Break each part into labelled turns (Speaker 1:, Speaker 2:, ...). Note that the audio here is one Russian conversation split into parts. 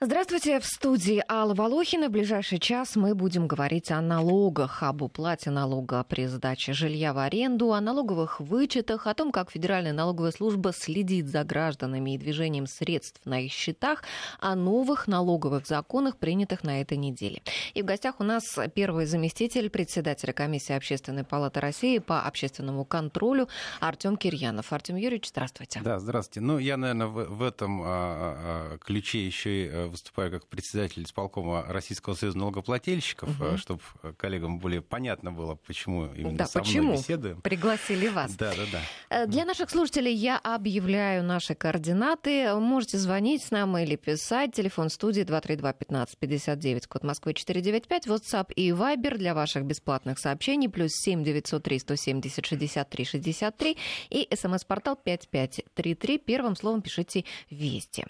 Speaker 1: Здравствуйте, в студии Алла Волохина. В ближайший час мы будем говорить о налогах, об уплате налога при сдаче жилья в аренду, о налоговых вычетах, о том, как Федеральная налоговая служба следит за гражданами и движением средств на их счетах, о новых налоговых законах, принятых на этой неделе. И в гостях у нас первый заместитель председателя комиссии Общественной палаты России по общественному контролю Артем Кирьянов. Артем Юрьевич, здравствуйте.
Speaker 2: Да, здравствуйте. Ну, я, наверное, в, в этом а, а, ключе еще и выступаю как председатель исполкома Российского союза налогоплательщиков, угу. чтобы коллегам более понятно было, почему именно
Speaker 1: да,
Speaker 2: со
Speaker 1: почему
Speaker 2: мной беседуем.
Speaker 1: Пригласили вас.
Speaker 2: Да, да, да.
Speaker 1: Э, для наших слушателей я объявляю наши координаты. Можете звонить нам или писать. Телефон студии 232-1559, код Москвы 495, WhatsApp и Viber для ваших бесплатных сообщений, плюс 7 903 170 63 63 и смс-портал 5533. Первым словом пишите «Вести».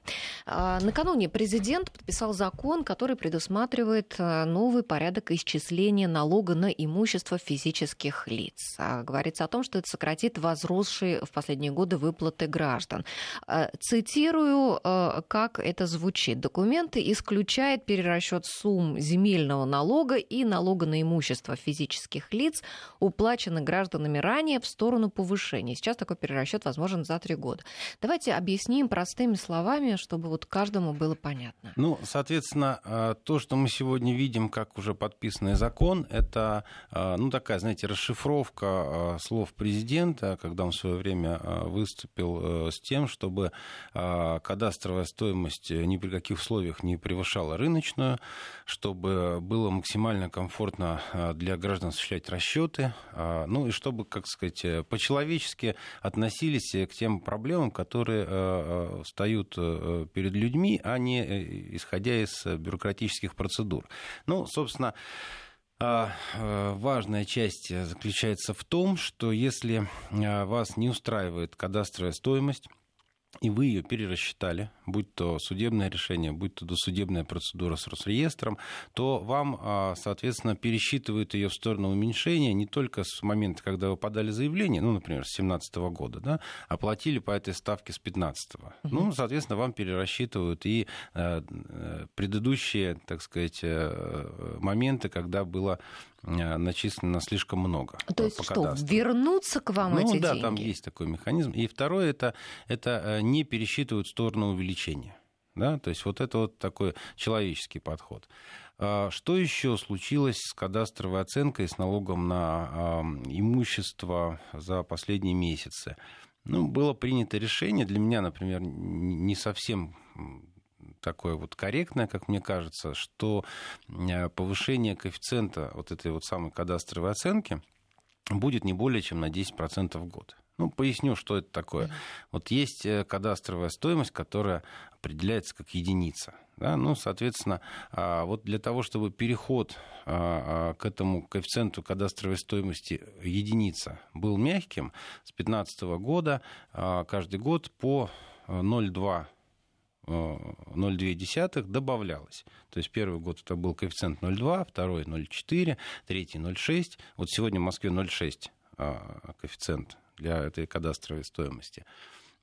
Speaker 1: А, накануне президент президент подписал закон, который предусматривает э, новый порядок исчисления налога на имущество физических лиц. А говорится о том, что это сократит возросшие в последние годы выплаты граждан. Э, цитирую, э, как это звучит. Документы исключает перерасчет сумм земельного налога и налога на имущество физических лиц, уплаченных гражданами ранее в сторону повышения. Сейчас такой перерасчет возможен за три года. Давайте объясним простыми словами, чтобы вот каждому было понятно понятно.
Speaker 2: Ну, соответственно, а, то, что мы сегодня видим как уже подписанный закон, это, а, ну, такая, знаете, расшифровка а, слов президента, когда он в свое время выступил с тем, чтобы кадастровая стоимость ни при каких условиях не превышала рыночную, чтобы было максимально комфортно для граждан осуществлять расчеты, ну и чтобы, как сказать, по-человечески относились к тем проблемам, которые встают э, перед людьми, а не э, исходя из э, бюрократических процедур. Ну, собственно, а, э, важная часть заключается в том, что если э, вас не устраивает кадастровая стоимость, и вы ее перерасчитали, будь то судебное решение, будь то досудебная процедура с Росреестром, то вам, а, соответственно, пересчитывают ее в сторону уменьшения не только с момента, когда вы подали заявление, ну, например, с 2017 года, да, оплатили по этой ставке с 2015. Угу. Ну, соответственно, вам перерасчитывают и э, э, предыдущие, так сказать, э, моменты, когда было начислено слишком много.
Speaker 1: То есть что, кадастру. вернуться к вам
Speaker 2: ну,
Speaker 1: эти
Speaker 2: да,
Speaker 1: деньги?
Speaker 2: там есть такой механизм. И второе, это, это не пересчитывают в сторону увеличения. Да? То есть вот это вот такой человеческий подход. А что еще случилось с кадастровой оценкой, с налогом на имущество за последние месяцы? Ну, было принято решение, для меня, например, не совсем такое вот корректное, как мне кажется, что э, повышение коэффициента вот этой вот самой кадастровой оценки будет не более чем на 10% в год. Ну, поясню, что это такое. Вот есть э, кадастровая стоимость, которая определяется как единица. Да? Ну, соответственно, а, вот для того, чтобы переход а, а, к этому коэффициенту кадастровой стоимости единица был мягким, с 2015 года каждый год по 0,2 0,2 добавлялось. То есть первый год это был коэффициент 0,2, второй 0,4, третий 0,6. Вот сегодня в Москве 0,6 коэффициент для этой кадастровой стоимости.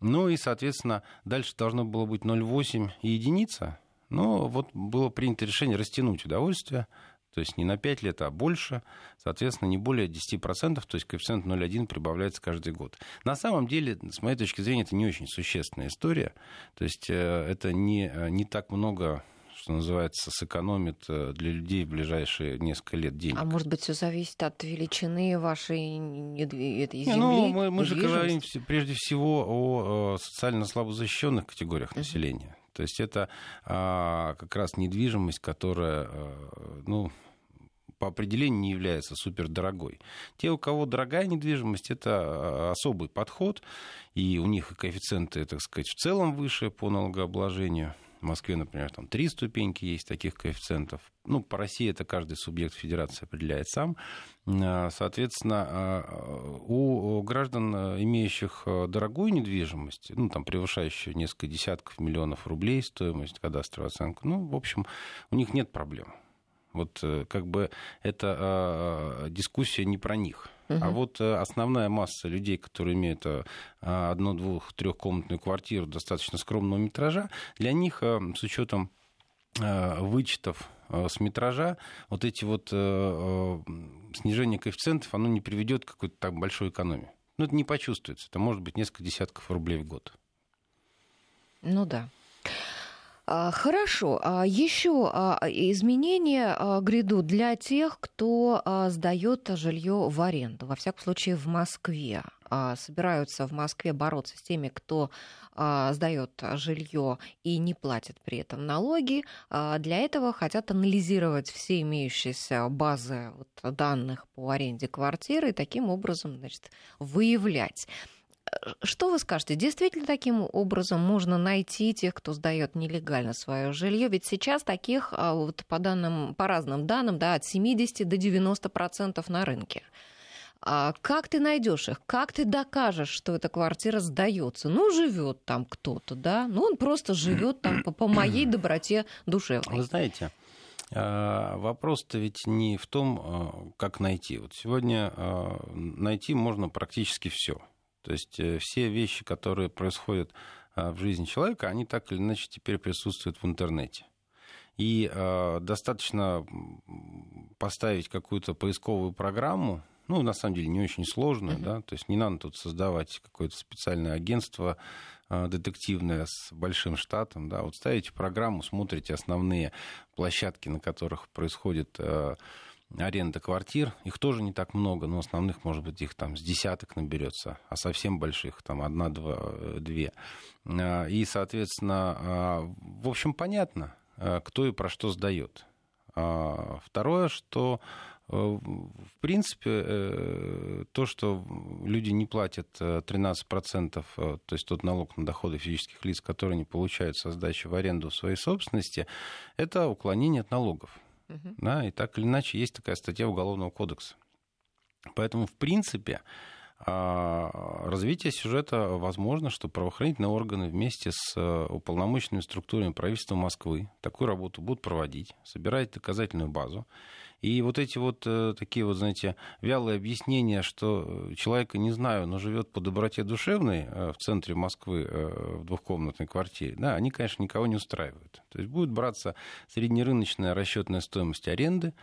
Speaker 2: Ну и, соответственно, дальше должно было быть 0,8 и единица. Но вот было принято решение растянуть удовольствие, то есть не на 5 лет, а больше, соответственно, не более 10%, то есть коэффициент 0,1 прибавляется каждый год. На самом деле, с моей точки зрения, это не очень существенная история, то есть э, это не, э, не так много что называется, сэкономит э, для людей в ближайшие несколько лет денег.
Speaker 1: А может быть, все зависит от величины вашей этой земли?
Speaker 2: Ну, мы, мы же говорим прежде всего о социально слабо защищенных категориях uh-huh. населения. То есть это а, как раз недвижимость, которая, а, ну, по определению не является супердорогой. Те, у кого дорогая недвижимость, это а, особый подход, и у них коэффициенты, так сказать, в целом выше по налогообложению. В Москве, например, там три ступеньки есть таких коэффициентов. Ну, по России это каждый субъект федерации определяет сам. А, соответственно, а, у граждан, имеющих дорогую недвижимость, ну, там, превышающую несколько десятков миллионов рублей стоимость кадастровой оценки, ну, в общем, у них нет проблем. Вот э, как бы эта а, дискуссия не про них. Угу. А вот э, основная масса людей, которые имеют э, одну, двух, трехкомнатную квартиру достаточно скромного метража, для них с учетом вычетов с метража, вот эти вот снижение коэффициентов, оно не приведет к какой-то так большой экономии. Ну, это не почувствуется. Это может быть несколько десятков рублей в год.
Speaker 1: Ну да. А, хорошо. А, Еще а, изменения грядут для тех, кто сдает жилье в аренду, во всяком случае в Москве. Собираются в Москве бороться с теми, кто сдает жилье и не платит при этом налоги. Для этого хотят анализировать все имеющиеся базы данных по аренде квартиры и таким образом значит, выявлять что вы скажете? Действительно таким образом можно найти тех, кто сдает нелегально свое жилье? Ведь сейчас таких, а, вот по, данным, по разным данным, да, от 70 до 90 процентов на рынке. А как ты найдешь их? Как ты докажешь, что эта квартира сдается? Ну, живет там кто-то, да? Ну, он просто живет там по, по моей доброте душевной.
Speaker 2: Вы знаете, а, Вопрос-то ведь не в том, а, как найти. Вот сегодня найти можно практически все. То есть э, все вещи, которые происходят а, в жизни человека, они так или иначе теперь присутствуют в интернете. И э, достаточно поставить какую-то поисковую программу, ну, на самом деле, не очень сложную, uh-huh. да, то есть не надо тут создавать какое-то специальное агентство э, детективное с большим штатом, да, вот ставите программу, смотрите основные площадки, на которых происходит э, аренда квартир, их тоже не так много, но основных, может быть, их там с десяток наберется, а совсем больших там одна, два, э. А, и, соответственно, а, в общем, понятно, а, кто и про что сдает. Второе, что э, в принципе, э, то, что люди не платят 13%, то есть тот налог на доходы физических лиц, которые не получают со сдачи в аренду своей собственности, это уклонение от налогов. Угу. Да, и так или иначе есть такая статья Уголовного кодекса. Поэтому, в принципе, а, развитие сюжета возможно, что правоохранительные органы вместе с э, уполномоченными структурами правительства Москвы такую работу будут проводить, собирать доказательную базу. И вот эти вот э, такие вот, знаете, вялые объяснения, что человека, не знаю, но живет по доброте душевной э, в центре Москвы э, в двухкомнатной квартире, да, они, конечно, никого не устраивают. То есть будет браться среднерыночная расчетная стоимость аренды,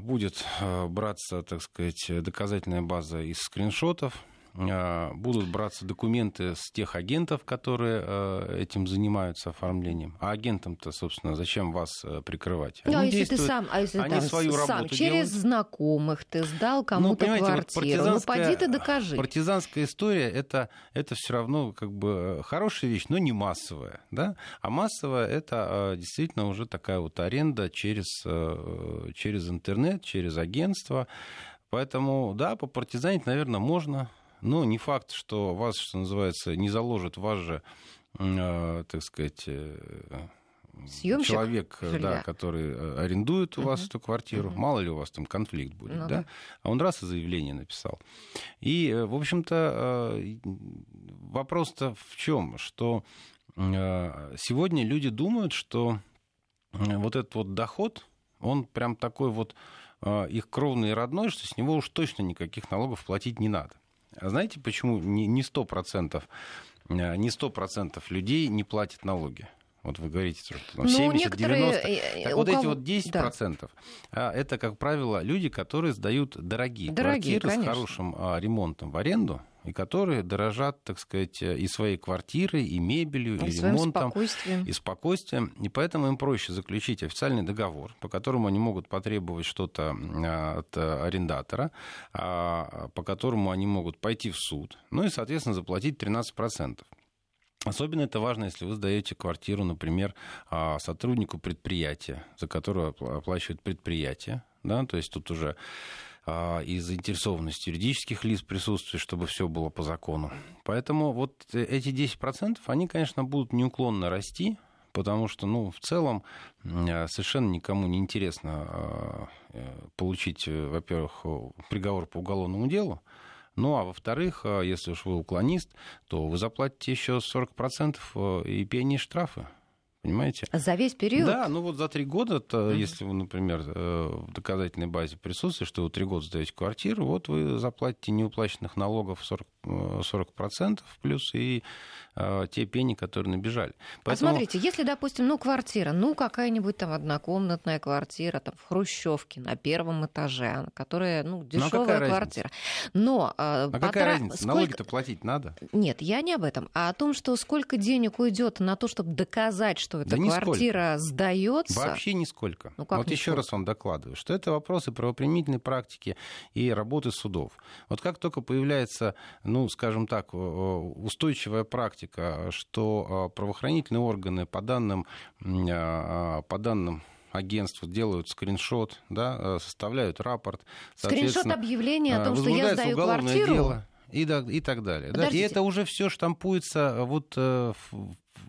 Speaker 2: будет браться, так сказать, доказательная база из скриншотов, а, будут браться документы с тех агентов, которые э, этим занимаются оформлением. А агентам-то, собственно, зачем вас э, прикрывать?
Speaker 1: Они ну, а если ты сам, а если они там, свою сам работу через делают? знакомых ты сдал кому-то ну, квартиру, вот ну поди ты докажи.
Speaker 2: Партизанская история это, это все равно как бы хорошая вещь, но не массовая. Да? А массовая это действительно уже такая вот аренда через, э, через интернет, через агентство. Поэтому, да, попартизанить, наверное, можно. Но не факт, что вас, что называется, не заложит вас же, э, так сказать, э,
Speaker 1: Съемщик
Speaker 2: человек, э, да, который арендует у вас uh-huh. эту квартиру, uh-huh. мало ли у вас там конфликт будет, uh-huh. да, а он раз и заявление написал. И, в общем-то, вопрос-то в чем, что сегодня люди думают, что вот этот вот доход, он прям такой вот их кровный и родной, что с него уж точно никаких налогов платить не надо. А знаете, почему не сто процентов не сто процентов людей не платят налоги? Вот вы говорите, что там 70, 90. Э, э, так вот кого... эти вот 10 процентов, да. это, как правило, люди, которые сдают дорогие, дорогие квартиры конечно. с хорошим а, ремонтом в аренду, и которые дорожат, так сказать, и своей квартирой, и мебелью, и, и ремонтом, спокойствием. и спокойствием. И поэтому им проще заключить официальный договор, по которому они могут потребовать что-то а, от арендатора, а, по которому они могут пойти в суд, ну и, соответственно, заплатить 13%. Особенно это важно, если вы сдаете квартиру, например, а, сотруднику предприятия, за которое оплачивает предприятие. Да? То есть тут уже и заинтересованность юридических лиц присутствует, чтобы все было по закону. Поэтому вот э, эти 10%, они, конечно, будут неуклонно расти, потому что, ну, в целом а, совершенно никому не интересно а, э, получить, э, во-первых, приговор по уголовному делу, ну, а во-вторых, если уж вы уклонист, то вы заплатите еще 40% и пени штрафы. Понимаете?
Speaker 1: За весь период?
Speaker 2: Да, ну вот за три года, то, mm-hmm. если вы, например, в доказательной базе присутствуете, что вы три года сдаете квартиру, вот вы заплатите неуплаченных налогов 40, 40% плюс и э, те пени, которые набежали.
Speaker 1: А Поэтому... А смотрите, если, допустим, ну квартира, ну какая-нибудь там однокомнатная квартира там в Хрущевке на первом этаже, которая, ну, дешевая ну, а квартира. Но...
Speaker 2: Э, а потра... какая разница? Сколько... Налоги-то платить надо?
Speaker 1: Нет, я не об этом, а о том, что сколько денег уйдет на то, чтобы доказать, что эта да квартира сдается.
Speaker 2: Вообще нисколько. Ну, как вот нисколько? еще раз вам докладываю, что это вопросы правоприменительной практики и работы судов. Вот как только появляется, ну, скажем так, устойчивая практика, что правоохранительные органы по данным, по данным агентства делают скриншот, да, составляют рапорт.
Speaker 1: Скриншот объявления о том, что я сдаю квартиру? Дело
Speaker 2: и, да, и так далее. Да? И это уже все штампуется вот э,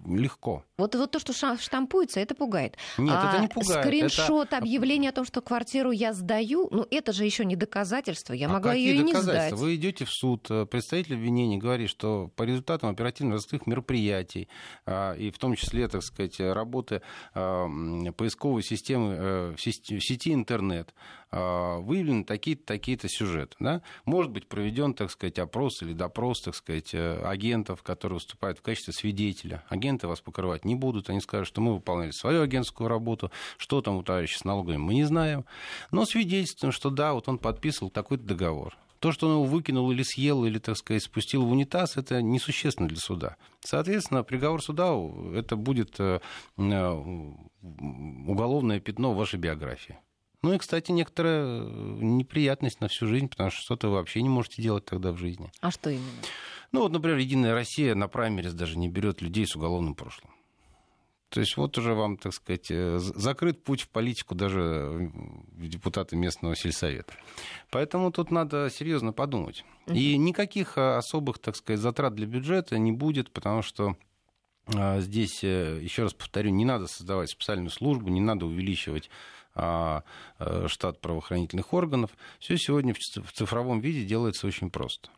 Speaker 2: легко.
Speaker 1: Вот, вот то, что штампуется, это пугает.
Speaker 2: Нет, а это не пугает.
Speaker 1: Скриншот это... объявления о том, что квартиру я сдаю, ну это же еще не доказательство. Я а могла ее и не сдать.
Speaker 2: Вы идете в суд, э, представитель обвинения говорит, что по результатам оперативно-розыскных мероприятий, а, и в том числе, так сказать, работы а, поисковой системы э, в сети интернет, а, выявлены такие-то такие сюжеты. Да? Может быть проведен, так сказать, опрос или допрос, так сказать, э, агентов, которые выступают в качестве свидетеля. Агенты вас покрывать не будут, они скажут, что мы выполняли свою агентскую работу, что там у товарища с налогами мы не знаем, но свидетельствуем, что да, вот он подписывал такой-то договор. То, что он его выкинул или съел, или, так сказать, спустил в унитаз, это несущественно для суда. Соответственно, приговор суда – это будет э, э, уголовное пятно в вашей биографии. Ну и, кстати, некоторая неприятность на всю жизнь, потому что что-то вы вообще не можете делать тогда в жизни.
Speaker 1: А что именно?
Speaker 2: Ну вот, например, Единая Россия на праймерис даже не берет людей с уголовным прошлым. То есть вот уже вам, так сказать, э, закрыт путь в политику даже в депутаты местного сельсовета. Поэтому тут надо серьезно подумать. И никаких э, особых, так сказать, затрат для бюджета не будет, потому что здесь, э, еще раз повторю, не надо создавать специальную службу, не надо увеличивать штат правоохранительных органов. Все сегодня в цифровом виде делается очень просто.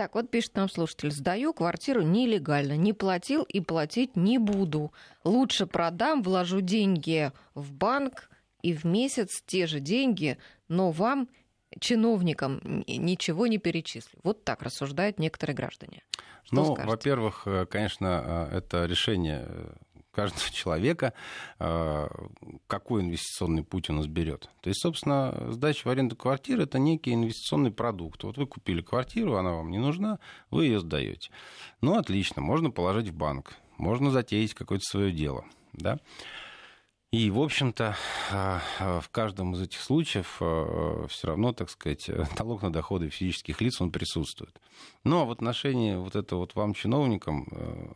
Speaker 1: Так, вот пишет нам слушатель, сдаю квартиру нелегально, не платил и платить не буду. Лучше продам, вложу деньги в банк и в месяц те же деньги, но вам, чиновникам, ничего не перечислю. Вот так рассуждают некоторые граждане.
Speaker 2: Что ну, во-первых, э, конечно, э, это решение э, каждого человека, а, какой инвестиционный путь он изберет. То есть, собственно, сдача в аренду квартиры – это некий инвестиционный продукт. Вот вы купили квартиру, она вам не нужна, вы ее сдаете. Ну, отлично, можно положить в банк, можно затеять какое-то свое дело. Да? И, в общем-то, а, а, в каждом из этих случаев все равно, так сказать, налог на доходы физических лиц, он присутствует. Но в отношении вот этого вот вам, чиновникам,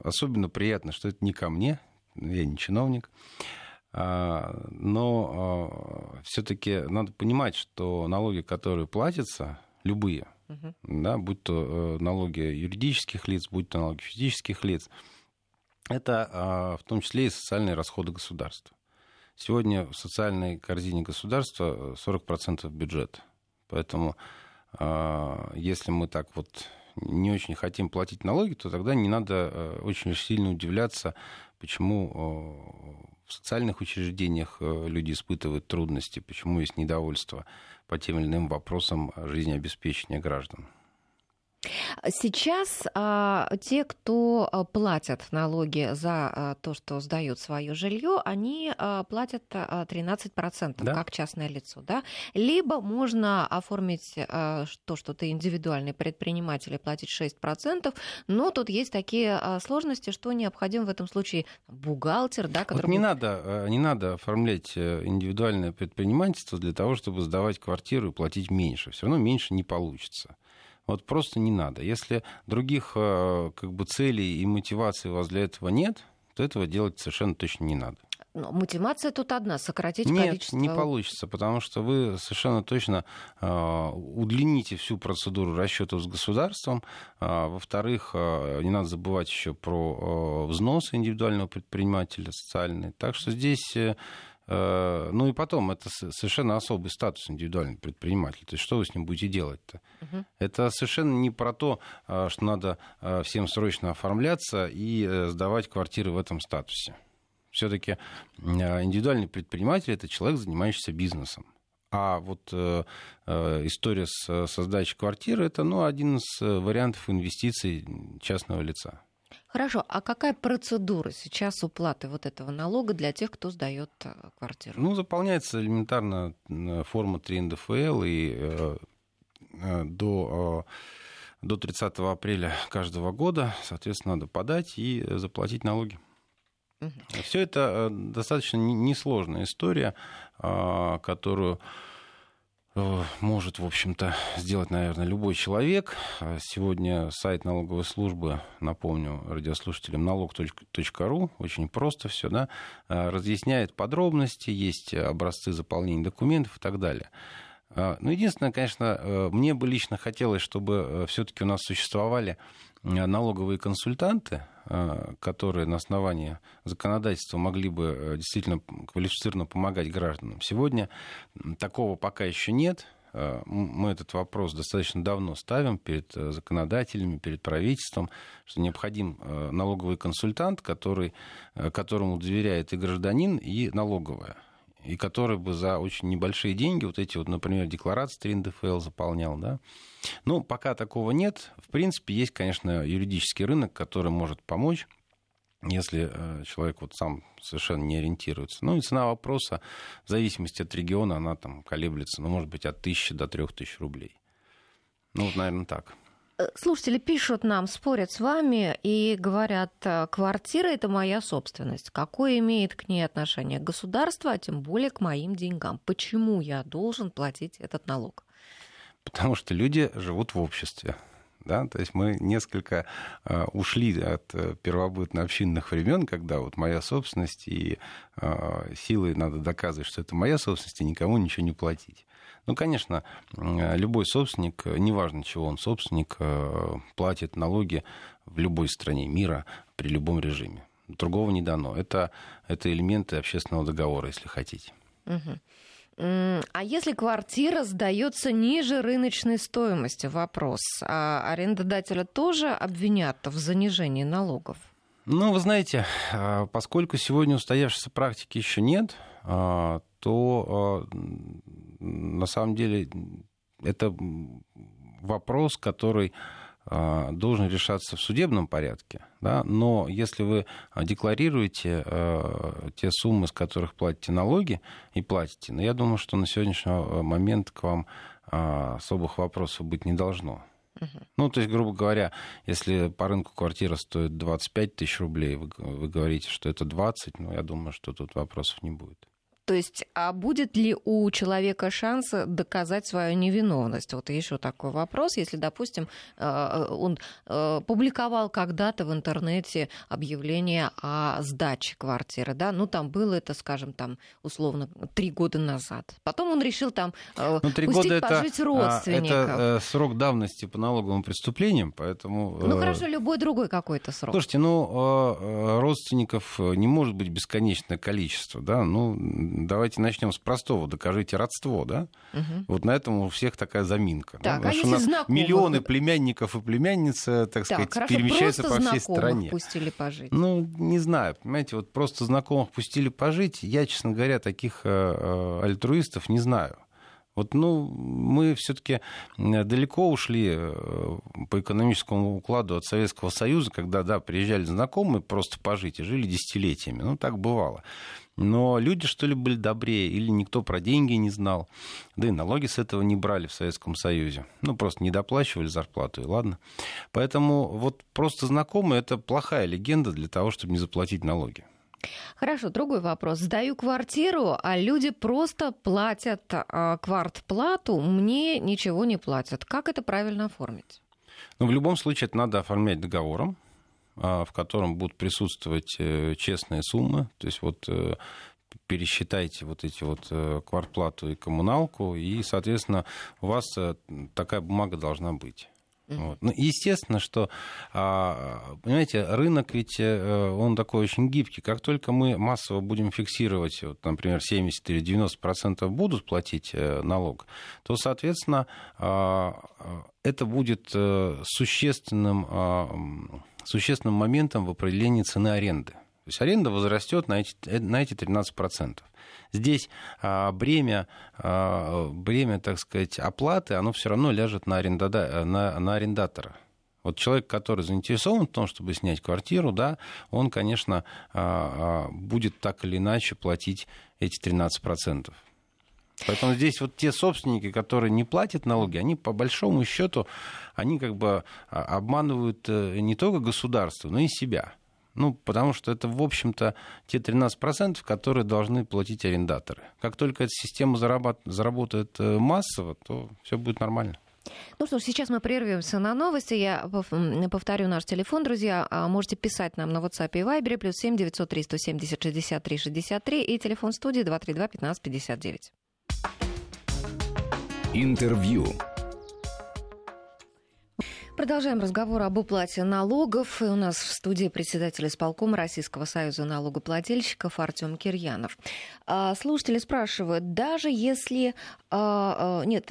Speaker 2: особенно приятно, что это не ко мне, я не чиновник, а, но а, все-таки надо понимать, что налоги, которые платятся, любые, угу. да, будь то э, налоги юридических лиц, будь то налоги физических лиц, это а, в том числе и социальные расходы государства. Сегодня в социальной корзине государства 40% бюджета. Поэтому если мы так вот не очень хотим платить налоги, то тогда не надо э, очень сильно удивляться почему э, в социальных учреждениях э, люди испытывают трудности, почему есть недовольство по тем или иным вопросам жизнеобеспечения граждан.
Speaker 1: Сейчас а, те, кто а, платят налоги за а, то, что сдают свое жилье, они а, платят а, 13% да? как частное лицо. Да? Либо можно оформить а, то, что ты индивидуальный предприниматель, и платить 6%, но тут есть такие а, сложности, что необходим в этом случае бухгалтер. Да,
Speaker 2: который... Вот не, надо, не надо оформлять э, индивидуальное предпринимательство для того, чтобы сдавать квартиру и платить меньше. Все равно меньше не получится. Вот просто не надо. Если других э, как бы, целей и мотиваций у вас для этого нет, то этого делать совершенно точно не надо.
Speaker 1: Но мотивация тут одна, сократить
Speaker 2: Нет,
Speaker 1: количество...
Speaker 2: не получится, потому что вы совершенно точно э, удлините всю процедуру расчетов с государством. А, во-вторых, э, не надо забывать еще про э, взносы индивидуального предпринимателя социальные. Так что здесь э, Э, ну и потом, это совершенно особый статус индивидуального предпринимателя. То есть что вы с ним будете делать-то? Угу. Это совершенно не про то, э, что надо э, всем срочно оформляться и сдавать квартиры в этом статусе. Все-таки индивидуальный предприниматель это человек, занимающийся бизнесом. А вот э, э, история с, со сдачей квартиры это ну, один из вариантов инвестиций частного лица.
Speaker 1: Хорошо, а какая процедура сейчас уплаты вот этого налога для тех, кто сдает квартиру?
Speaker 2: Ну, заполняется элементарно форма 3 НДФЛ, и э, до до 30 апреля каждого года, соответственно, надо подать и заплатить налоги. Угу. Все это э, достаточно несложная история, а, которую э, может, в общем-то, сделать, наверное, любой человек. Сегодня сайт налоговой службы, напомню радиослушателям, налог.ру, очень просто все, да, э, разъясняет подробности, есть образцы заполнения документов и так далее. А, ну, единственное, конечно, э, мне бы лично хотелось, чтобы э, все-таки у нас существовали э, налоговые консультанты, которые на основании законодательства могли бы действительно квалифицированно помогать гражданам. Сегодня такого пока еще нет. Мы этот вопрос достаточно давно ставим перед законодателями, перед правительством, что необходим налоговый консультант, который, которому доверяет и гражданин, и налоговая и который бы за очень небольшие деньги вот эти вот, например, декларации 3 НДФЛ заполнял, да. Ну, пока такого нет. В принципе, есть, конечно, юридический рынок, который может помочь если э, человек вот сам совершенно не ориентируется. Ну и цена вопроса, в зависимости от региона, она там колеблется, ну, может быть, от тысячи до трех тысяч рублей. Ну, вот, наверное, так.
Speaker 1: Э, слушатели пишут нам, спорят с вами и говорят, э, квартира это моя собственность. Какое имеет к ней отношение государство, а тем более к моим деньгам? Почему я должен платить этот налог?
Speaker 2: Потому что люди живут в обществе. Да? То есть мы несколько э, ушли от э, первобытно-общинных времен, когда вот моя собственность и силой надо доказывать, что это моя собственность, и никому ничего не платить. Ну, конечно, любой собственник, неважно, чего он собственник, э, платит налоги в любой стране мира при любом режиме. Другого не дано. Это, это элементы общественного договора, если хотите.
Speaker 1: Угу. А если квартира сдается ниже рыночной стоимости, вопрос, а арендодателя тоже обвинят в занижении налогов?
Speaker 2: Ну, вы знаете, а, поскольку сегодня устоявшейся практики еще нет, то на самом деле это вопрос, который а, должен решаться в судебном порядке, да, но если вы декларируете э, те суммы, с которых платите налоги и платите, ну, я думаю, что на сегодняшний момент к вам э, особых вопросов быть не должно. Ну, то есть, грубо говоря, если по рынку квартира стоит 25 тысяч рублей, вы, вы говорите, что это 20, ну, я думаю, что тут вопросов не будет.
Speaker 1: То есть, а будет ли у человека шанс доказать свою невиновность? Вот еще такой вопрос. Если, допустим, э, он э, публиковал когда-то в интернете объявление о сдаче квартиры, да, ну там было это, скажем, там условно три года назад. Потом он решил там
Speaker 2: э, ну, пустить года пожить это, родственников. Это срок давности по налоговым преступлениям, поэтому...
Speaker 1: Ну хорошо, любой другой какой-то срок.
Speaker 2: Слушайте, ну родственников не может быть бесконечное количество, да, ну давайте начнем с простого. Докажите родство, да? Угу. Вот на этом у всех такая заминка.
Speaker 1: Так,
Speaker 2: да?
Speaker 1: а у нас
Speaker 2: знакомых... миллионы племянников и племянниц, так, так сказать, хорошо, перемещаются по всей стране.
Speaker 1: пустили пожить.
Speaker 2: Ну, не знаю, понимаете, вот просто знакомых пустили пожить. Я, честно говоря, таких э, э, альтруистов не знаю. Вот, ну, мы все-таки далеко ушли э, по экономическому укладу от Советского Союза, когда, да, приезжали знакомые просто пожить и жили десятилетиями. Ну, так бывало. Но люди, что ли, были добрее, или никто про деньги не знал. Да и налоги с этого не брали в Советском Союзе. Ну, просто не доплачивали зарплату, и ладно. Поэтому вот просто знакомые – это плохая легенда для того, чтобы не заплатить налоги.
Speaker 1: Хорошо, другой вопрос. Сдаю квартиру, а люди просто платят а, квартплату, мне ничего не платят. Как это правильно оформить?
Speaker 2: Ну, в любом случае, это надо оформлять договором. А, в котором будут присутствовать э, честные суммы. То есть вот э, пересчитайте вот эти вот э, квартплату и коммуналку, и, соответственно, у вас такая бумага должна быть. Вот. Ну, естественно, что, а, понимаете, рынок ведь он такой очень гибкий. Как только мы массово будем фиксировать, вот, например, 70 или 90 процентов будут платить налог, то, соответственно, а, это будет существенным существенным моментом в определении цены аренды. То есть аренда возрастет на эти, на эти 13%. Здесь а, бремя, а, бремя, так сказать, оплаты, оно все равно ляжет на, арендода, на, на арендатора. Вот человек, который заинтересован в том, чтобы снять квартиру, да, он, конечно, а, а, будет так или иначе платить эти 13%. Поэтому здесь вот те собственники, которые не платят налоги, они по большому счету, они как бы а, обманывают э, не только государство, но и себя. Ну, потому что это, в общем-то, те 13%, которые должны платить арендаторы. Как только эта система заработает э, массово, то все будет нормально.
Speaker 1: Ну что ж, сейчас мы прервемся на новости. Я повторю наш телефон, друзья. А, можете писать нам на WhatsApp и Viber, плюс 7 903 170 63 63 и телефон студии 232 15 59.
Speaker 3: Интервью.
Speaker 1: Продолжаем разговор об уплате налогов. И у нас в студии председатель исполкома Российского союза налогоплательщиков Артем Кирьянов. А, слушатели спрашивают, даже если... А, а, нет,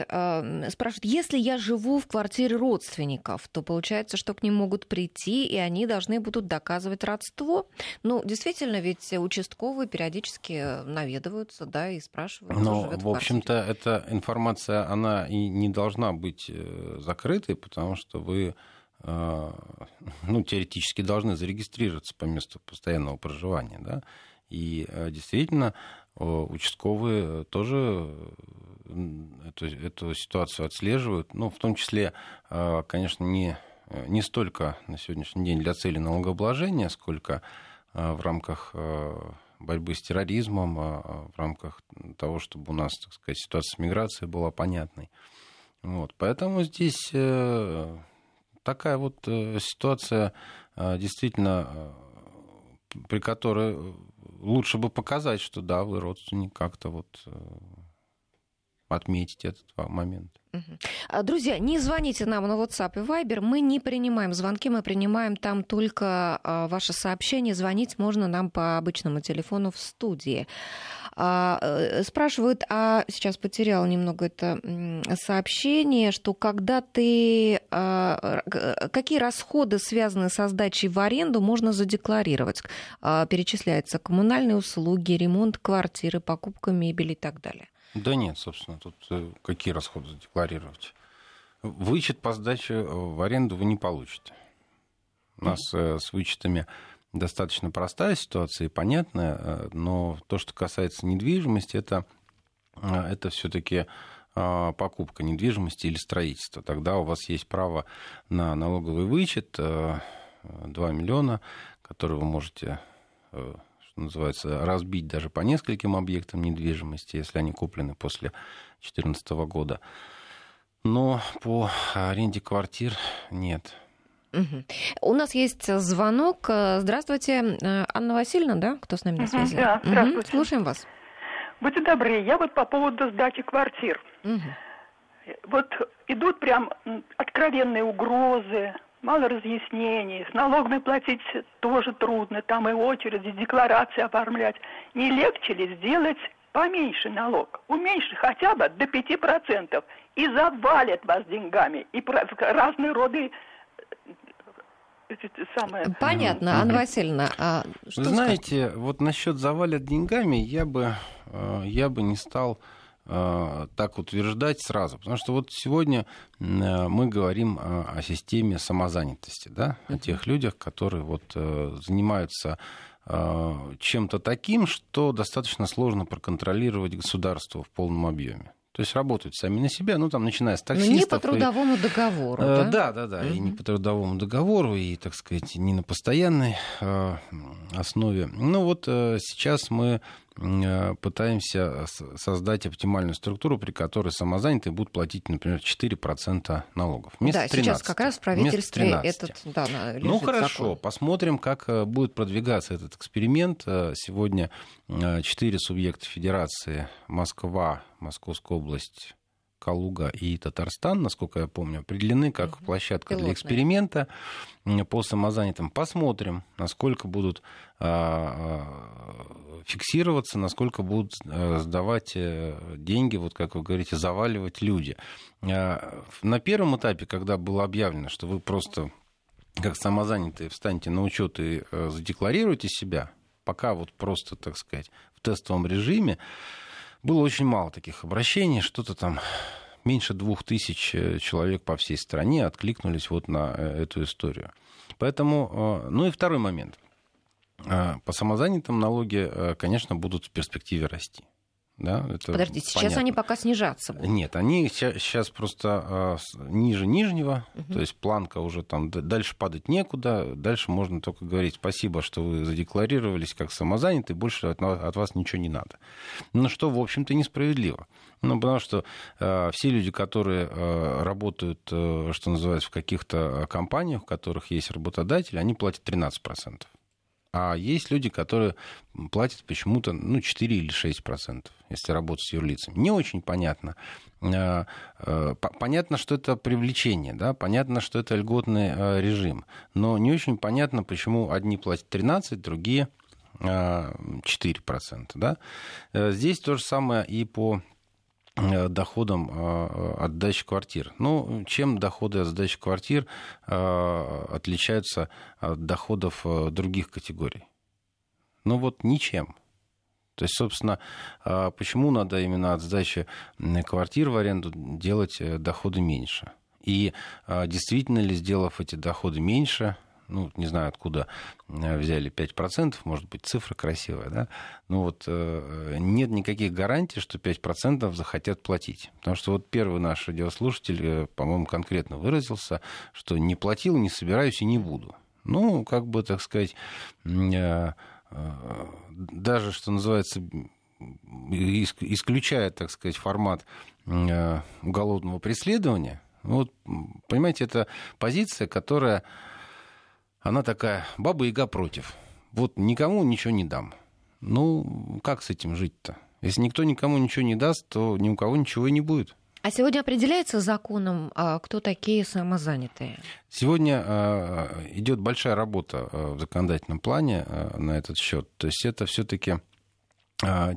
Speaker 1: спрашивают, если я живу в квартире родственников, то получается, что к ним могут прийти, и они должны будут доказывать родство? Ну, действительно, ведь участковые периодически наведываются, да, и спрашивают.
Speaker 2: Но, в, в общем-то, эта информация, она и не должна быть э, закрытой, потому что вы вы а, ну, теоретически должны зарегистрироваться по месту постоянного проживания. Да? И а, действительно, участковые тоже эту, эту ситуацию отслеживают, ну, в том числе, конечно, не, не столько на сегодняшний день для цели налогообложения, сколько в рамках борьбы с терроризмом, в рамках того, чтобы у нас, так сказать, ситуация с миграцией была понятной. Вот, поэтому здесь э, такая вот э, ситуация э, действительно, э, при которой лучше бы показать, что да, вы родственник, как-то вот отметить этот момент.
Speaker 1: А, друзья, не звоните нам на WhatsApp и Viber. Мы не принимаем звонки, мы принимаем там только а, ваши сообщения. Звонить можно нам по обычному телефону в студии. А, э, спрашивают, а сейчас потерял немного это сообщение, что когда ты... Какие расходы, связанные со сдачей в аренду, можно задекларировать? Перечисляются коммунальные услуги, ремонт квартиры, покупка мебели и так далее.
Speaker 2: Да нет, собственно, тут э, какие расходы задекларировать? Вычет по сдаче э, в аренду вы не получите. У нас э, с вычетами достаточно простая ситуация и понятная, но то, что касается недвижимости, это, это все-таки покупка недвижимости или строительство. Тогда у вас есть право на налоговый вычет 2 миллиона, который вы можете что называется, разбить даже по нескольким объектам недвижимости, если они куплены после 2014 года. Но по аренде квартир нет.
Speaker 1: Угу. У нас есть звонок. Здравствуйте, Анна Васильевна, да? Кто с нами на связи?
Speaker 4: Да, здравствуйте. Угу.
Speaker 1: Слушаем вас.
Speaker 4: Будьте добры, я вот по поводу сдачи квартир. Угу. Вот идут прям откровенные угрозы, мало разъяснений, с налогами платить тоже трудно, там и очереди, декларации оформлять. Не легче ли сделать поменьше налог, уменьшить хотя бы до 5%, и завалят вас деньгами, и разные роды
Speaker 1: э, самое... Понятно, Анна Васильевна. А
Speaker 2: что Вы знаете, скажете? вот насчет завалят деньгами я бы, э, я бы не стал так утверждать сразу. Потому что вот сегодня э, мы говорим о системе самозанятости, да, о тех людях, которые вот э, занимаются чем-то таким, что достаточно сложно проконтролировать государство в полном объеме. То есть работают сами на себя, ну там начиная с таксистов.
Speaker 1: Но не по трудовому и... договору,
Speaker 2: да? Да, да, да, mm-hmm. и не по трудовому договору, и, так сказать, не на постоянной э, основе. Ну вот э, сейчас мы э, пытаемся создать оптимальную структуру, при которой самозанятые будут платить, например, 4% налогов.
Speaker 1: Вместо да, 13, сейчас как раз в правительстве этот... Да,
Speaker 2: ну хорошо, закон. посмотрим, как э, будет продвигаться этот эксперимент. Э, сегодня четыре субъекта федерации, Москва, Московская область, Калуга и Татарстан, насколько я помню, определены как угу. площадка Пилотная. для эксперимента по самозанятым. Посмотрим, насколько будут а, а, фиксироваться, насколько будут а, сдавать э, деньги, вот как вы говорите, заваливать люди. На первом этапе, когда было объявлено, что вы просто как самозанятые встанете на учет и э, задекларируете себя, пока вот просто, так сказать, в тестовом режиме, было очень мало таких обращений, что-то там меньше двух тысяч э, человек по всей стране откликнулись вот на э, эту историю. Поэтому, э, ну и второй момент. По самозанятым налоги, конечно, будут в перспективе расти.
Speaker 1: Да, это Подождите, понятно. сейчас они пока снижаться будут.
Speaker 2: Нет, они сейчас просто э, ниже нижнего, угу. то есть планка уже там дальше падать некуда, дальше можно только говорить спасибо, что вы задекларировались как самозанятый, больше от, от вас ничего не надо. Ну что, в общем-то, несправедливо. Ну, потому что э, все люди, которые э, работают, э, что называется, в каких-то компаниях, в которых есть работодатель, они платят 13%. А есть люди, которые платят почему-то ну, 4 или 6 процентов, если работать с юрлицами. Не очень понятно. А, а, понятно, что это привлечение, да? понятно, что это льготный а, режим. Но не очень понятно, почему одни платят 13, другие 4%. Да? Э, здесь то же самое и по Э, доходам э, от сдачи квартир. Ну, чем доходы от сдачи квартир э, отличаются от доходов других категорий? Ну вот ничем. То есть, собственно, почему надо именно от сдачи квартир в аренду делать доходы меньше? И действительно ли, сделав эти доходы меньше, ну, не знаю, откуда э, взяли 5%, может быть, цифра красивая, да, но вот э, нет никаких гарантий, что 5% захотят платить. Потому что вот первый наш радиослушатель, э, по-моему, конкретно выразился, что не платил, не собираюсь и не буду. Ну, как бы, так сказать, даже, что называется, исключая, так сказать, формат уголовного преследования, вот, понимаете, это позиция, которая она такая, баба-яга против. Вот никому ничего не дам. Ну, как с этим жить-то? Если никто никому ничего не даст, то ни у кого ничего и не будет.
Speaker 1: А сегодня определяется законом, а, кто такие самозанятые?
Speaker 2: Сегодня а, идет большая работа а, в законодательном плане на этот счет. То есть это все-таки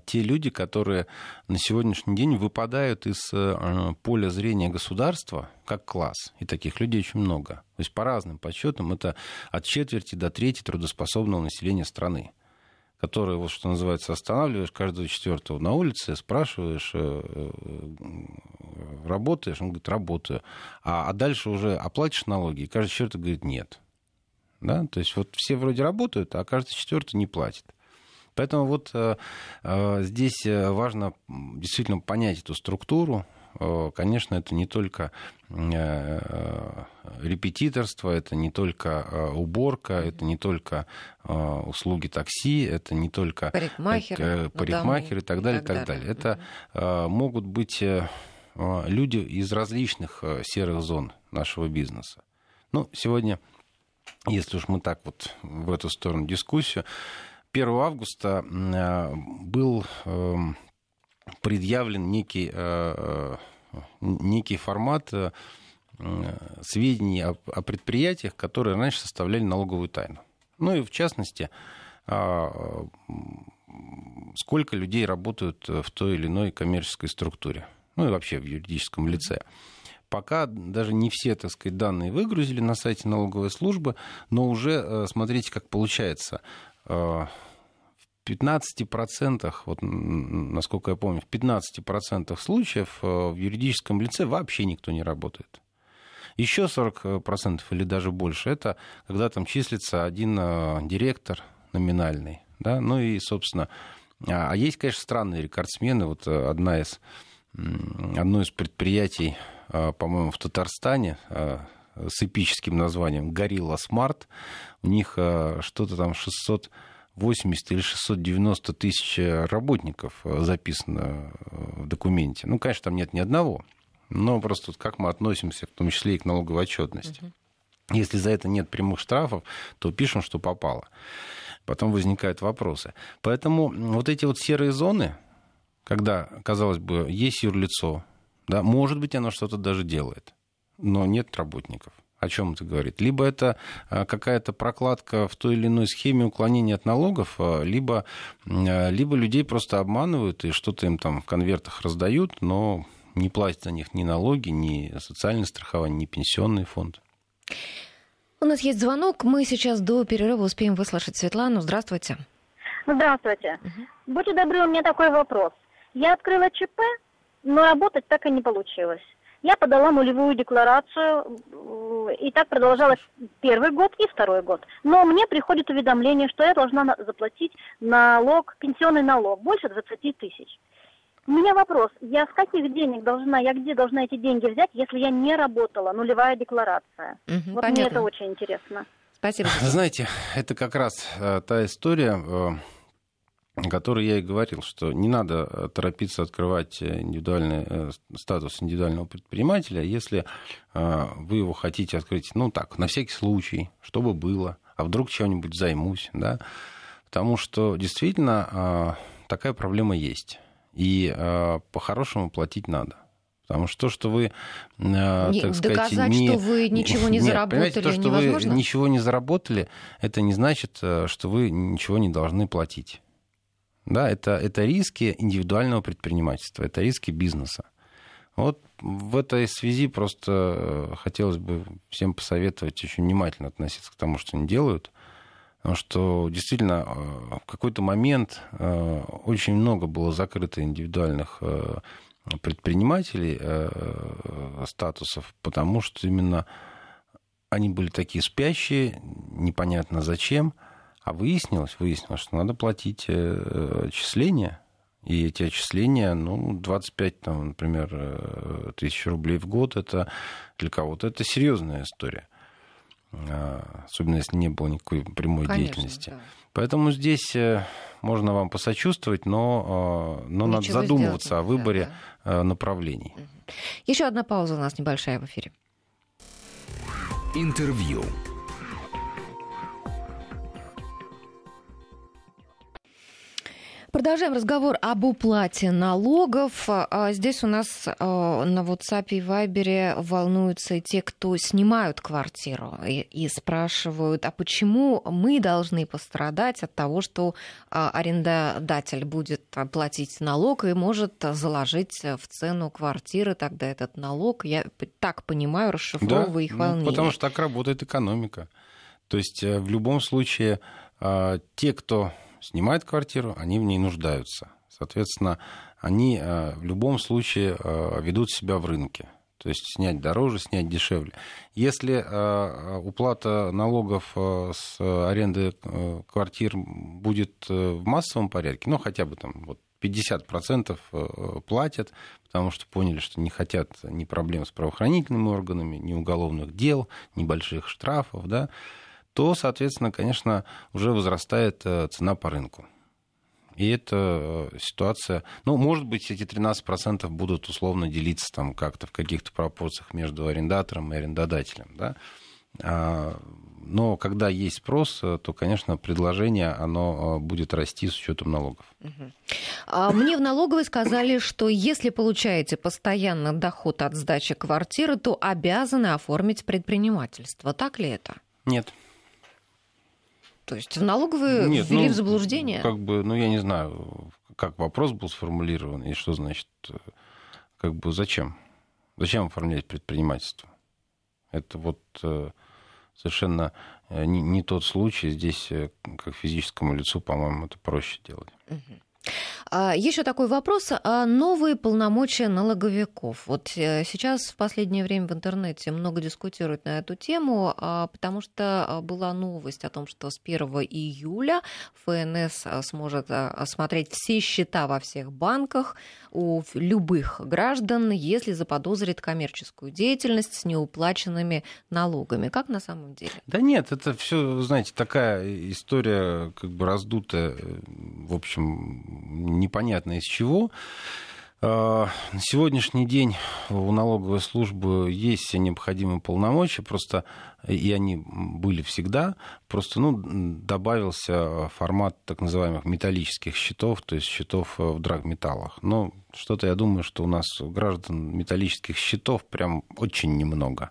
Speaker 2: те люди, которые на сегодняшний день выпадают из э, поля зрения государства как класс. И таких людей очень много. То есть по разным подсчетам это от четверти до трети трудоспособного населения страны которые, вот что называется, останавливаешь каждого четвертого на улице, спрашиваешь, э, э, работаешь, он говорит, работаю. А, а дальше уже оплатишь налоги, и каждый четвертый говорит, нет. Да? То есть вот все вроде работают, а каждый четвертый не платит. Поэтому вот э, э, здесь э, важно действительно понять эту структуру, Конечно, это не только репетиторство, это не только уборка, это не только услуги такси, это не только
Speaker 1: парикмахеры,
Speaker 2: парикмахеры и так далее, и так далее. Это могут быть люди из различных серых зон нашего бизнеса. Ну, сегодня, если уж мы так вот в эту сторону дискуссию, 1 августа э, был эм, предъявлен некий, э, э, некий формат сведений о, предприятиях, которые раньше составляли налоговую тайну. Ну и в частности, сколько людей работают в той или иной коммерческой структуре, ну и вообще в юридическом лице. Пока даже не все, так сказать, данные выгрузили на сайте налоговой службы, но уже смотрите, как получается. В 15%, вот, насколько я помню, в 15% случаев э, в юридическом лице вообще никто не работает. Еще 40% или даже больше, это когда там числится один э, директор номинальный. Да? Ну и, собственно, а, а есть, конечно, странные рекордсмены. Вот э, одна из, одно из предприятий, по-моему, в Татарстане, с эпическим названием «Горилла Смарт». У них что-то там 600 80 или 690 тысяч работников записано в документе. Ну, конечно, там нет ни одного. Но просто как мы относимся, в том числе и к налоговой отчетности. Угу. Если за это нет прямых штрафов, то пишем, что попало. Потом возникают вопросы. Поэтому вот эти вот серые зоны, когда, казалось бы, есть юрлицо, да, может быть, оно что-то даже делает, но нет работников о чем это говорит? Либо это а, какая-то прокладка в той или иной схеме уклонения от налогов, а, либо, а, либо людей просто обманывают и что-то им там в конвертах раздают, но не платят за них ни налоги, ни социальное страхование, ни пенсионный фонд.
Speaker 1: У нас есть звонок. Мы сейчас до перерыва успеем выслушать Светлану. Здравствуйте.
Speaker 3: Здравствуйте. Угу. Будьте добры, у меня такой вопрос. Я открыла ЧП, но работать так и не получилось. Я подала нулевую декларацию, и так продолжалось первый год и второй год. Но мне приходит уведомление, что я должна заплатить налог, пенсионный налог, больше 20 тысяч. У меня вопрос, я с каких денег должна, я где должна эти деньги взять, если я не работала, нулевая декларация? Угу, вот понятно. мне это очень интересно.
Speaker 2: Спасибо. Знаете, это как раз э, та история, э, о которой я и говорил, что не надо э, торопиться открывать индивидуальный статус индивидуального предпринимателя, если вы его хотите открыть, ну так, на всякий случай, чтобы было, а вдруг чем-нибудь займусь, да, потому что действительно такая проблема есть, и по-хорошему платить надо. Потому что то, что вы,
Speaker 1: э, так сказать, доказать, не... что вы ничего не
Speaker 2: Нет,
Speaker 1: заработали,
Speaker 2: то, что
Speaker 1: невозможно?
Speaker 2: вы ничего не заработали, это не значит, э, что вы ничего не должны платить. Да, это, это риски индивидуального предпринимательства, это риски бизнеса. Вот в этой связи просто э, хотелось бы всем посоветовать очень внимательно относиться к тому, что они делают. Потому что действительно в какой-то момент очень много было закрыто индивидуальных предпринимателей э, статусов, потому что именно они были такие спящие, непонятно зачем, а выяснилось, выяснилось, что надо платить э, отчисления, и эти отчисления, ну, 25, там, например, э, тысяч рублей в год, это для кого-то это серьезная история. А, особенно если не было никакой прямой Конечно, деятельности. Да. Поэтому здесь можно вам посочувствовать, но, но надо задумываться о выборе да, да Э, направлений.
Speaker 1: Еще одна пауза у нас небольшая в эфире.
Speaker 5: Интервью.
Speaker 1: Продолжаем разговор об уплате налогов. А, здесь у нас а, на WhatsApp и Viber волнуются те, кто снимают квартиру и, и спрашивают, а почему мы должны пострадать от того, что а, арендодатель будет платить налог и может заложить в цену квартиры тогда этот налог. Я так понимаю, расшифровываю да, их ну, волнения.
Speaker 2: потому что так работает экономика. То есть э, в любом случае те, кто снимают квартиру, они в ней нуждаются. Соответственно, они э, в любом случае э, ведут себя в рынке. То есть снять дороже, снять дешевле. Если э, уплата налогов с аренды квартир будет в массовом порядке, ну хотя бы там вот 50% платят, потому что поняли, что не хотят ни проблем с правоохранительными органами, ни уголовных дел, ни больших штрафов, да, то, соответственно, конечно, уже возрастает э, цена по рынку. И эта э, ситуация, ну, может быть, эти 13% будут условно делиться там как-то в каких-то пропорциях между арендатором и арендодателем, да. А, но когда есть спрос, э, то, конечно, предложение оно будет расти с учетом налогов.
Speaker 1: А мне в налоговой сказали, что если получаете постоянно доход от сдачи квартиры, то обязаны оформить предпринимательство. Так ли это?
Speaker 2: Нет.
Speaker 1: То есть в налоговые Нет, ввели ну, в заблуждение?
Speaker 2: Как бы, ну, я не знаю, как вопрос был сформулирован, и что значит, как бы, зачем? Зачем оформлять предпринимательство? Это вот э, совершенно э, не, не тот случай. Здесь, э, как физическому лицу, по-моему, это проще делать. Угу.
Speaker 1: А, Еще такой вопрос. А новые полномочия налоговиков. Вот э, сейчас в последнее время в интернете много дискутируют на эту тему, а, потому что была новость о том, что с 1 июля ФНС сможет осмотреть все счета во всех банках у любых граждан, если заподозрит коммерческую деятельность с неуплаченными налогами. Как на самом деле?
Speaker 2: Да нет, это все, знаете, такая история как бы раздутая, в общем, непонятно из чего. А, на сегодняшний день у налоговой службы есть все необходимые полномочия, просто и они были всегда, просто ну, добавился формат так называемых металлических счетов, то есть счетов в драгметаллах. Но что-то я думаю, что у нас граждан металлических счетов прям очень немного.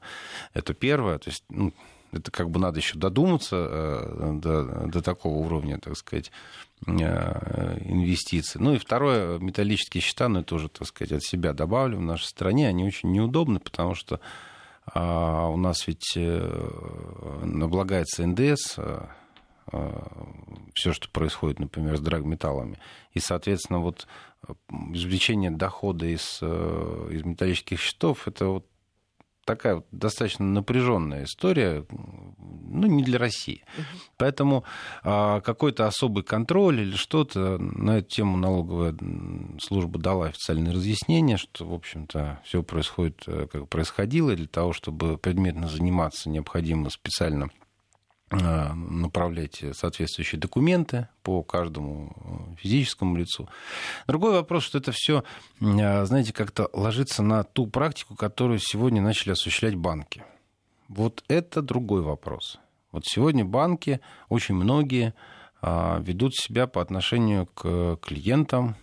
Speaker 2: Это первое, то есть ну, это как бы надо еще додуматься э, до, до такого уровня, так сказать, Э, инвестиций. Ну и второе, металлические счета, но это уже, так сказать, от себя добавлю, в нашей стране они очень неудобны, потому что а, у нас ведь э, облагается НДС, все, что происходит, например, с драгметаллами. И, соответственно, вот извлечение дохода из, из металлических счетов, это вот такая вот достаточно напряженная история, ну, не для России. Угу. Поэтому а, какой-то особый контроль или что-то на эту тему налоговая служба дала официальное разъяснение, что, в общем-то, все происходит, э, как происходило, и для того, чтобы предметно заниматься, необходимо специально направлять соответствующие документы по каждому э, физическому лицу. Другой вопрос, что это все, э, знаете, как-то ложится на ту практику, которую сегодня начали осуществлять банки. Вот это другой вопрос. Вот сегодня банки, очень многие, ведут себя по отношению к клиентам,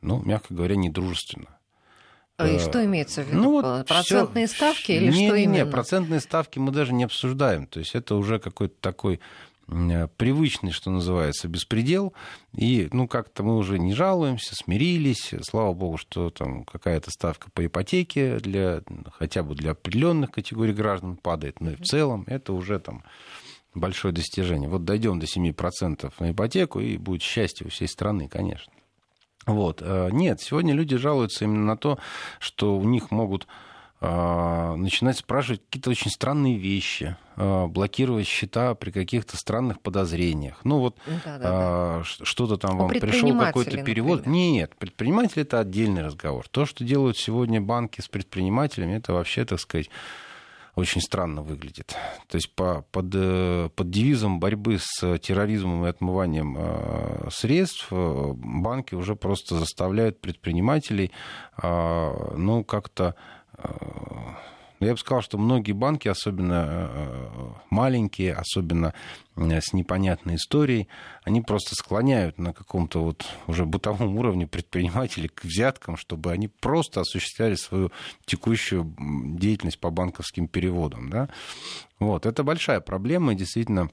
Speaker 2: ну, мягко говоря, недружественно.
Speaker 1: А и что имеется в виду? Ну, вот Процентные всё... ставки или не, что не, именно?
Speaker 2: Нет, процентные ставки мы даже не обсуждаем. То есть это уже какой-то такой привычный, что называется, беспредел. И, ну, как-то мы уже не жалуемся, смирились. Слава богу, что там какая-то ставка по ипотеке для, хотя бы для определенных категорий граждан падает. Но и в целом это уже там большое достижение. Вот дойдем до 7% на ипотеку, и будет счастье у всей страны, конечно. Вот. Э, нет, сегодня люди жалуются именно на то, что у них могут э, начинать спрашивать какие-то очень странные вещи, э, блокировать счета при каких-то странных подозрениях. Ну вот да, да, да. что-то там вам пришел какой-то перевод. Например. Нет, предприниматель это отдельный разговор. То, что делают сегодня банки с предпринимателями, это вообще, так сказать, очень странно выглядит. То есть по, под, э, под девизом борьбы с терроризмом и отмыванием э, средств э, банки уже просто заставляют предпринимателей ну, как-то я бы сказал, что многие банки, особенно э, маленькие, особенно э, с непонятной историей, они просто склоняют на каком-то вот уже бытовом уровне предпринимателей к взяткам, чтобы они просто осуществляли свою текущую деятельность по банковским переводам. Да? Вот. Это большая проблема, и действительно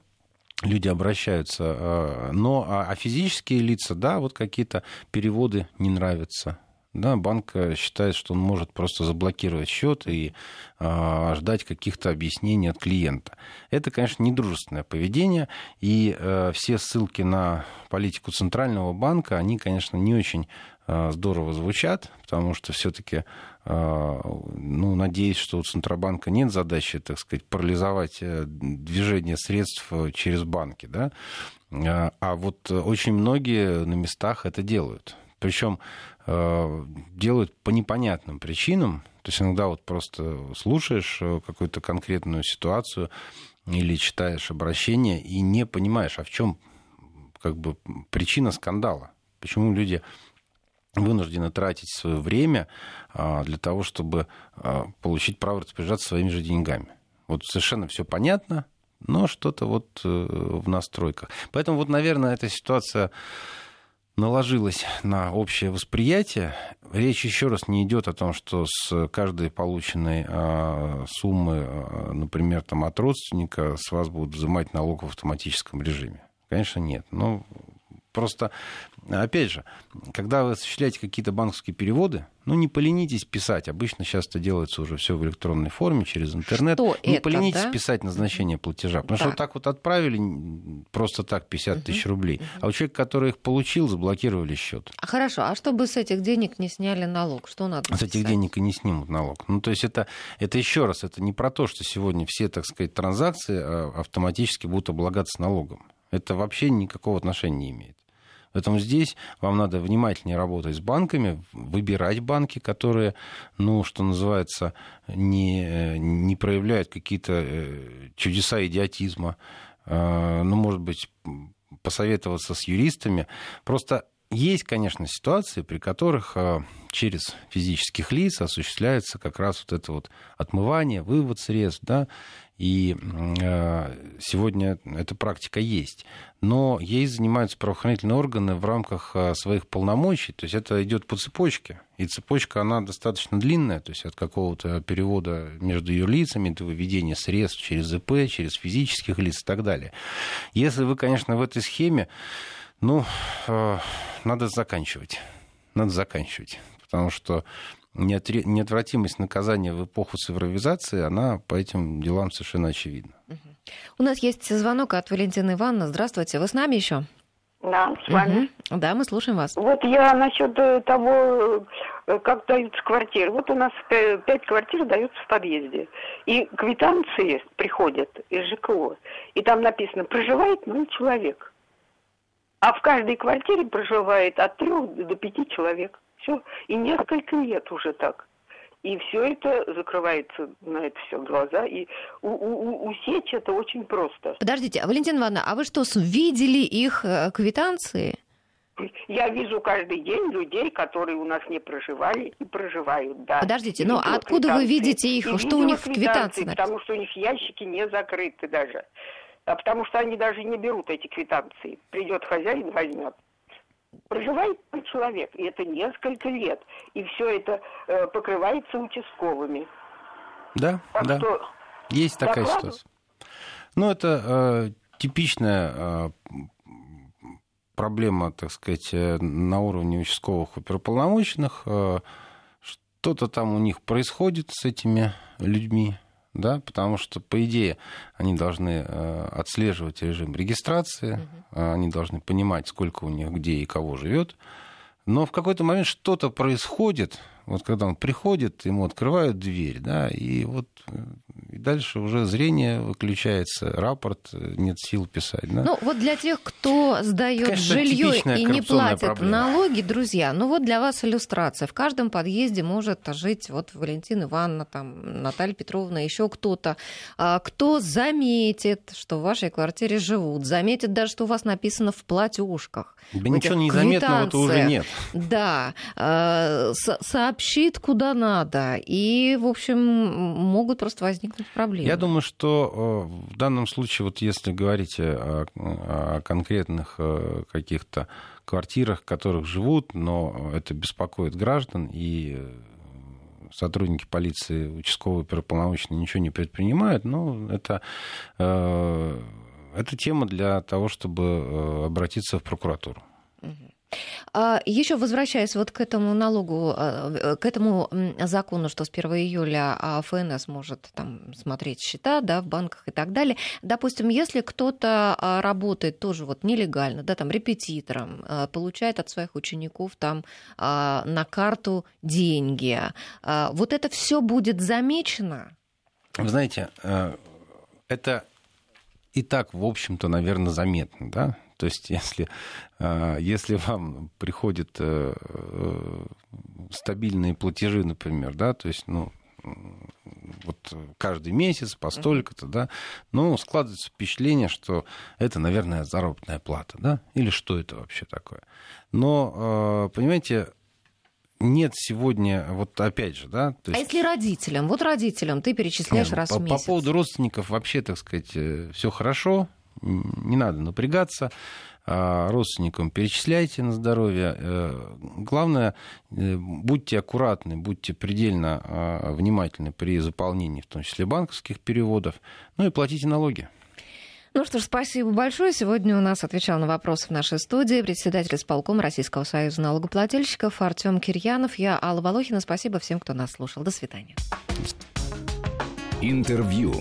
Speaker 2: люди обращаются. Э, но а, а физические лица, да, вот какие-то переводы не нравятся да, банк э, считает, что он может просто заблокировать счет и э, ждать каких-то объяснений от клиента. Это, конечно, недружественное поведение, и э, все ссылки на политику Центрального банка, они, конечно, не очень э, здорово звучат, потому что все-таки, э, ну, надеюсь, что у Центробанка нет задачи, так сказать, парализовать э, движение средств через банки, да, а вот очень многие на местах это делают. Причем Э, делают по непонятным причинам. То есть иногда вот просто слушаешь э, какую-то конкретную ситуацию или читаешь обращение и не понимаешь, а в чем как бы причина скандала. Почему люди вынуждены тратить свое время а, для того, чтобы получить право распоряжаться своими же деньгами. Вот совершенно все понятно, но что-то вот э, в настройках. Поэтому вот, наверное, эта ситуация наложилось на общее восприятие. Речь еще раз не идет о том, что с каждой полученной а, суммы, а, например, там, от родственника с вас будут взимать налог в автоматическом режиме. Конечно, нет. Но просто, опять же, когда вы осуществляете какие-то банковские переводы, ну, не поленитесь писать. Обычно сейчас это делается уже все в электронной форме, через интернет. Что не это, поленитесь да? писать назначение платежа. Потому так. что вот так вот отправили просто так 50 тысяч рублей. А у человека, который их получил, заблокировали счет.
Speaker 1: А хорошо, а чтобы с этих денег не сняли налог, что надо
Speaker 2: С этих денег и не снимут налог. Ну, то есть это, это еще раз, это не про то, что сегодня все, так сказать, транзакции а, автоматически будут облагаться налогом. Это вообще никакого отношения не имеет. Поэтому здесь вам надо внимательнее работать с банками, выбирать банки, которые, ну, что называется, не, не проявляют какие-то э, чудеса идиотизма. А, ну, может быть, посоветоваться с юристами. Просто есть, конечно, ситуации, при которых а, через физических лиц осуществляется как раз вот это вот отмывание, вывод средств, да, и а, сегодня эта практика есть. Но ей занимаются правоохранительные органы в рамках а, своих полномочий. То есть это идет по цепочке. И цепочка, она достаточно длинная. То есть от какого-то перевода между ее лицами до выведения средств через ЗП, через физических лиц и так далее. Если вы, конечно, в этой схеме, ну, а, надо заканчивать. Надо заканчивать. Потому что неотвратимость наказания в эпоху цифровизации, она по этим делам совершенно очевидна.
Speaker 1: У нас есть звонок от Валентины Ивановны. Здравствуйте, вы с нами еще?
Speaker 5: Да, с вами.
Speaker 1: Угу. Да, мы слушаем вас.
Speaker 5: Вот я насчет э, того, э, как даются квартиры. Вот у нас пять квартир даются в подъезде. И квитанции приходят из ЖКО. И там написано, проживает ноль человек. А в каждой квартире проживает от трех до пяти человек. Все. И несколько лет уже так. И все это закрывается на это все глаза. И у, у, усечь это очень просто.
Speaker 1: Подождите, Валентина Ивановна, а вы что, видели их э, квитанции?
Speaker 5: Я вижу каждый день людей, которые у нас не проживали и проживают, да.
Speaker 1: Подождите, но откуда вы видите их?
Speaker 5: И
Speaker 1: что у них в квитанции?
Speaker 5: Потому что у них ящики не закрыты даже. А потому что они даже не берут эти квитанции. Придет хозяин, возьмет проживает человек, и это несколько лет, и все это э, покрывается участковыми.
Speaker 2: Да, так да. Что Есть такая доклад... ситуация. Ну, это э, типичная э, проблема, так сказать, э, на уровне участковых оперуполномоченных. Э, что-то там у них происходит с этими людьми, да, потому что, по идее, они должны э, отслеживать режим регистрации, угу. они должны понимать, сколько у них где и кого живет. Но в какой-то момент что-то происходит, вот когда он приходит, ему открывают дверь, да, и вот э, и дальше уже зрение выключается, рапорт, э, нет сил писать. Да?
Speaker 1: Ну, вот для тех, кто сдает жилье и не платит проблема. налоги, друзья, ну вот для вас иллюстрация. В каждом подъезде может жить вот Валентина Ивановна, там, Наталья Петровна, еще кто-то, а, кто заметит, что в вашей квартире живут, заметит даже, что у вас написано в платежках.
Speaker 2: Да ничего не заметного уже нет.
Speaker 1: Да, а, сообщит куда надо, и, в общем, могут просто возникнуть проблемы.
Speaker 2: Я думаю, что э, в данном случае, вот если говорить о, о конкретных э, каких-то квартирах, в которых живут, но это беспокоит граждан, и э, сотрудники полиции, участковые оперуполномоченные ничего не предпринимают, ну, это, это тема для того, чтобы обратиться в прокуратуру.
Speaker 1: А, Еще возвращаясь вот к этому налогу, а, к этому закону, что с 1 июля а, ФНС может там смотреть счета да, в банках и так далее. Допустим, если кто-то работает тоже вот нелегально, да, там репетитором, получает от своих учеников там на карту деньги, вот это все будет замечено?
Speaker 2: Вы знаете, э, это и так, в общем-то, наверное, заметно, да? То есть, если, а, если вам приходят э, э, стабильные платежи, например, да, то есть, ну, вот каждый месяц по столько-то, да, ну, складывается впечатление, что это, наверное, заработная плата, да, или что это вообще такое. Но, а, понимаете, нет сегодня, вот опять же, да.
Speaker 1: То есть... А если родителям? Вот родителям ты перечисляешь Нет, раз
Speaker 2: по,
Speaker 1: в месяц.
Speaker 2: По поводу родственников вообще, так сказать, э, все хорошо, не надо напрягаться. А, родственникам перечисляйте на здоровье. Э, главное, э, будьте аккуратны, будьте предельно а, внимательны при заполнении, в том числе банковских переводов, ну и платите налоги.
Speaker 1: Ну что ж, спасибо большое. Сегодня у нас отвечал на вопросы в нашей студии председатель исполкома Российского союза налогоплательщиков Артем Кирьянов. Я Алла Волохина. Спасибо всем, кто нас слушал. До свидания.
Speaker 6: Интервью.